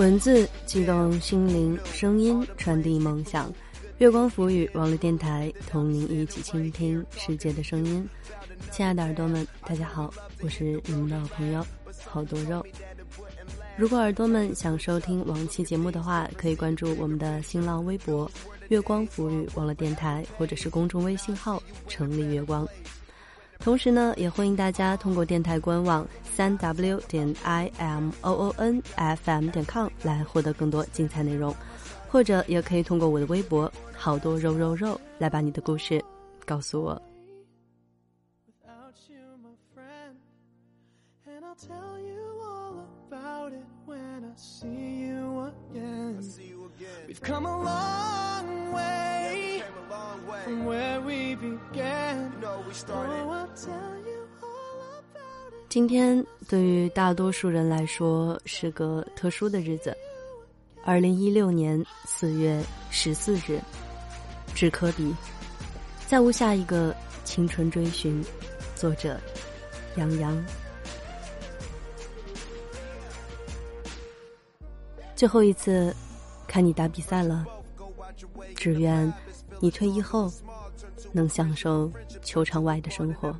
文字激动心灵，声音传递梦想。月光浮语网络电台，同您一起倾听世界的声音。亲爱的耳朵们，大家好，我是你们的好朋友好多肉。如果耳朵们想收听往期节目的话，可以关注我们的新浪微博“月光浮语网络电台”或者是公众微信号“城里月光”。同时呢，也欢迎大家通过电台官网三 w 点 i m o o n f m 点 com 来获得更多精彩内容，或者也可以通过我的微博“好多肉肉肉”来把你的故事告诉我。without you, my friend. And I'll tell you all about it when I see you again. We've come a long way from where we began. Oh, I'll tell you all about it. 今天对于大多数人来说是个特殊的日子，二零一六年四月十四日，致科比，再无下一个青春追寻。作者：杨洋。最后一次看你打比赛了，只愿你退役后能享受球场外的生活。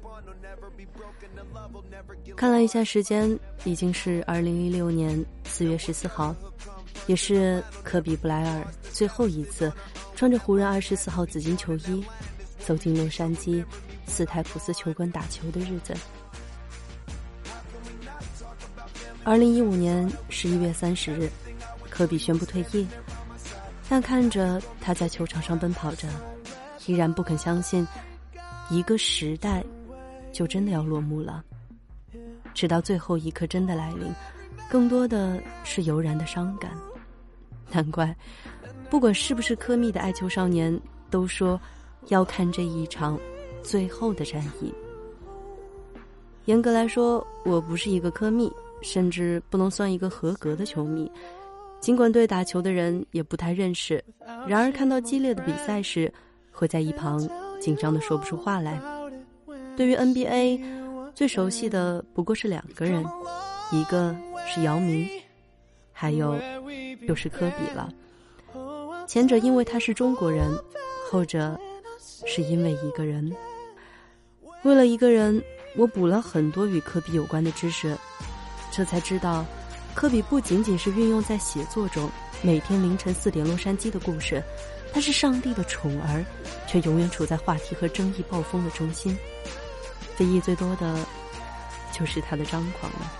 看了一下时间，已经是二零一六年四月十四号，也是科比布莱尔最后一次穿着湖人二十四号紫金球衣走进洛杉矶斯台普斯球馆打球的日子。二零一五年十一月三十日，科比宣布退役，但看着他在球场上奔跑着，依然不肯相信，一个时代就真的要落幕了。直到最后一刻真的来临，更多的是油然的伤感。难怪，不管是不是科密的爱球少年，都说要看这一场最后的战役。严格来说，我不是一个科密，甚至不能算一个合格的球迷。尽管对打球的人也不太认识，然而看到激烈的比赛时，会在一旁紧张的说不出话来。对于 NBA。最熟悉的不过是两个人，一个是姚明，还有就是科比了。前者因为他是中国人，后者是因为一个人。为了一个人，我补了很多与科比有关的知识，这才知道，科比不仅仅是运用在写作中，每天凌晨四点洛杉矶的故事，他是上帝的宠儿，却永远处在话题和争议暴风的中心。非议最多的，就是他的张狂了。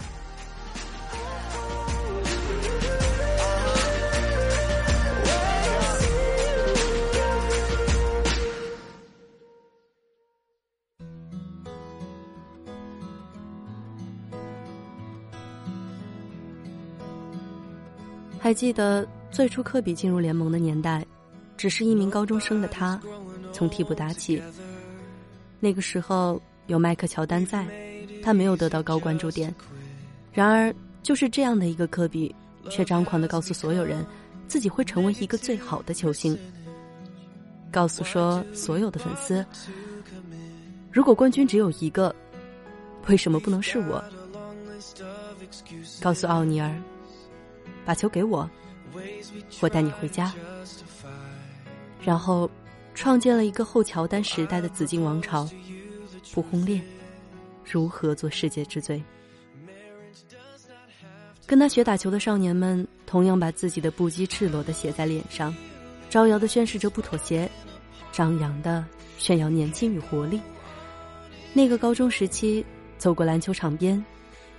还记得最初科比进入联盟的年代，只是一名高中生的他，从替补打起。那个时候。有迈克乔丹在，他没有得到高关注点。然而，就是这样的一个科比，却张狂的告诉所有人，自己会成为一个最好的球星。告诉说所有的粉丝，如果冠军只有一个，为什么不能是我？告诉奥尼尔，把球给我，我带你回家。然后，创建了一个后乔丹时代的紫金王朝。不轰烈，如何做世界之最？跟他学打球的少年们，同样把自己的不羁赤裸的写在脸上，招摇的宣示着不妥协，张扬的炫耀年轻与活力。那个高中时期，走过篮球场边，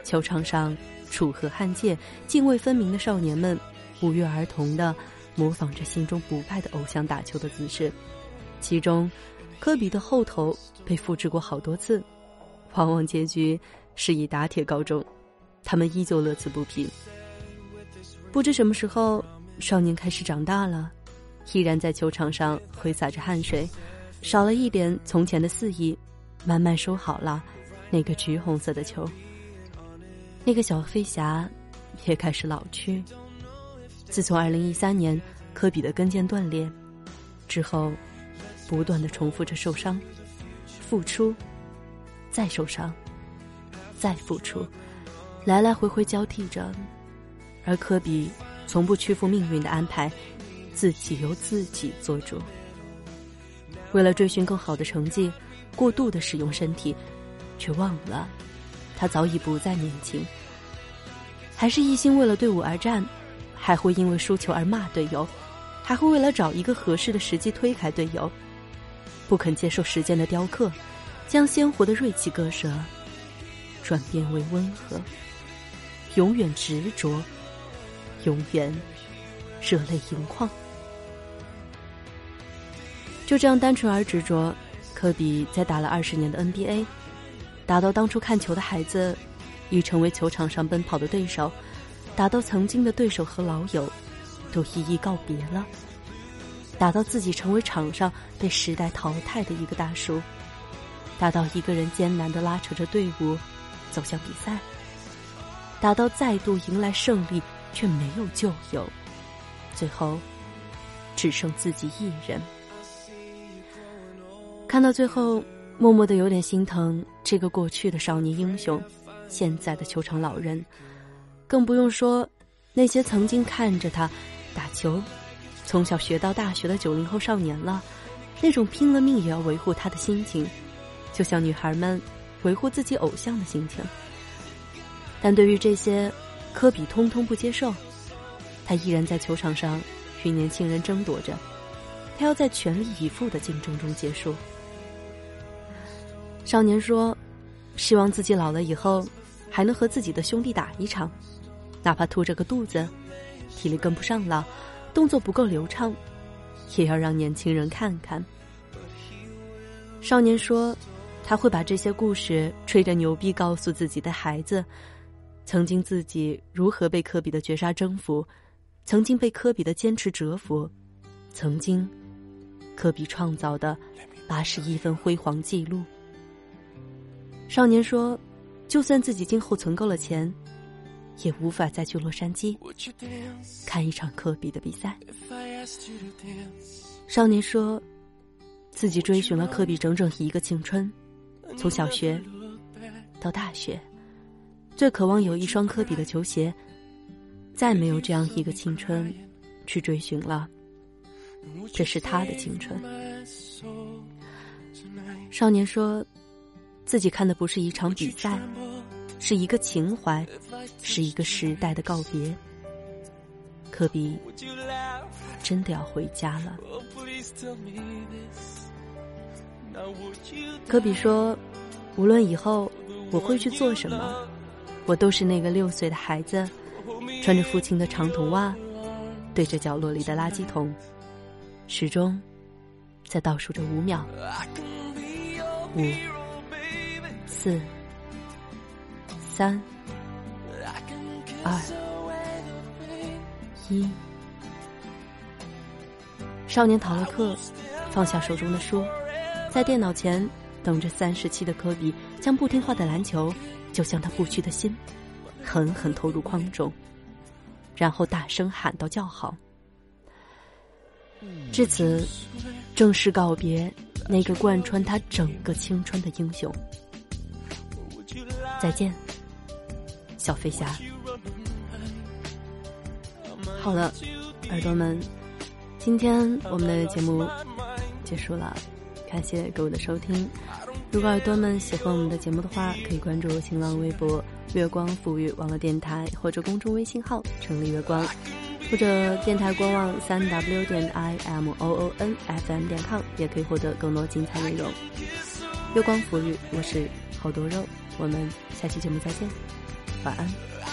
球场上楚河汉界、泾渭分明的少年们，不约而同的模仿着心中不败的偶像打球的姿势，其中。科比的后头被复制过好多次，往往结局是以打铁告终，他们依旧乐此不疲。不知什么时候，少年开始长大了，依然在球场上挥洒着汗水，少了一点从前的肆意，慢慢收好了那个橘红色的球。那个小飞侠也开始老去。自从二零一三年科比的跟腱断裂之后，不断的重复着受伤、复出、再受伤、再复出，来来回回交替着，而科比从不屈服命运的安排，自己由自己做主。为了追寻更好的成绩，过度的使用身体，却忘了他早已不再年轻，还是一心为了队伍而战。还会因为输球而骂队友，还会为了找一个合适的时机推开队友，不肯接受时间的雕刻，将鲜活的锐气割舍，转变为温和，永远执着，永远热泪盈眶。就这样单纯而执着，科比在打了二十年的 NBA，打到当初看球的孩子，已成为球场上奔跑的对手。打到曾经的对手和老友，都一一告别了；打到自己成为场上被时代淘汰的一个大叔；打到一个人艰难的拉扯着队伍走向比赛；打到再度迎来胜利却没有旧友，最后只剩自己一人。看到最后，默默的有点心疼这个过去的少年英雄，现在的球场老人。更不用说，那些曾经看着他打球，从小学到大学的九零后少年了，那种拼了命也要维护他的心情，就像女孩们维护自己偶像的心情。但对于这些，科比通通不接受，他依然在球场上与年轻人争夺着，他要在全力以赴的竞争中结束。少年说：“希望自己老了以后，还能和自己的兄弟打一场。”哪怕秃着个肚子，体力跟不上了，动作不够流畅，也要让年轻人看看。少年说：“他会把这些故事吹着牛逼，告诉自己的孩子，曾经自己如何被科比的绝杀征服，曾经被科比的坚持折服，曾经科比创造的八十一分辉煌记录。”少年说：“就算自己今后存够了钱。”也无法再去洛杉矶看一场科比的比赛。少年说，自己追寻了科比整整一个青春，从小学到大学，最渴望有一双科比的球鞋。再没有这样一个青春去追寻了，这是他的青春。少年说，自己看的不是一场比赛。是一个情怀，是一个时代的告别。科比真的要回家了。科比说：“无论以后我会去做什么，我都是那个六岁的孩子，穿着父亲的长筒袜，对着角落里的垃圾桶，始终在倒数着五秒，五四。”三、二、一，少年逃了课，放下手中的书，在电脑前等着三十七的科比将不听话的篮球，就像他不屈的心，狠狠投入筐中，然后大声喊道：“叫好！”至此，正式告别那个贯穿他整个青春的英雄。再见。小飞侠，好了，耳朵们，今天我们的节目结束了，感谢各位的收听。如果耳朵们喜欢我们的节目的话，可以关注新浪微博“月光抚育网络电台”或者公众微信号“成立月光”，或者电台官网三 w 点 i m o o n f m 点 com，也可以获得更多精彩内容。月光抚育，我是好多肉，我们下期节目再见。晚安。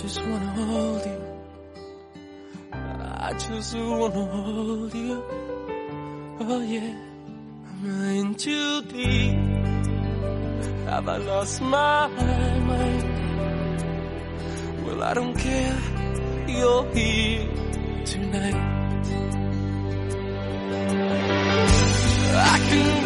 just wanna hold you. I just wanna hold you. Oh yeah, I'm in too deep. Have I lost my mind? Well, I don't care. You're here tonight. I can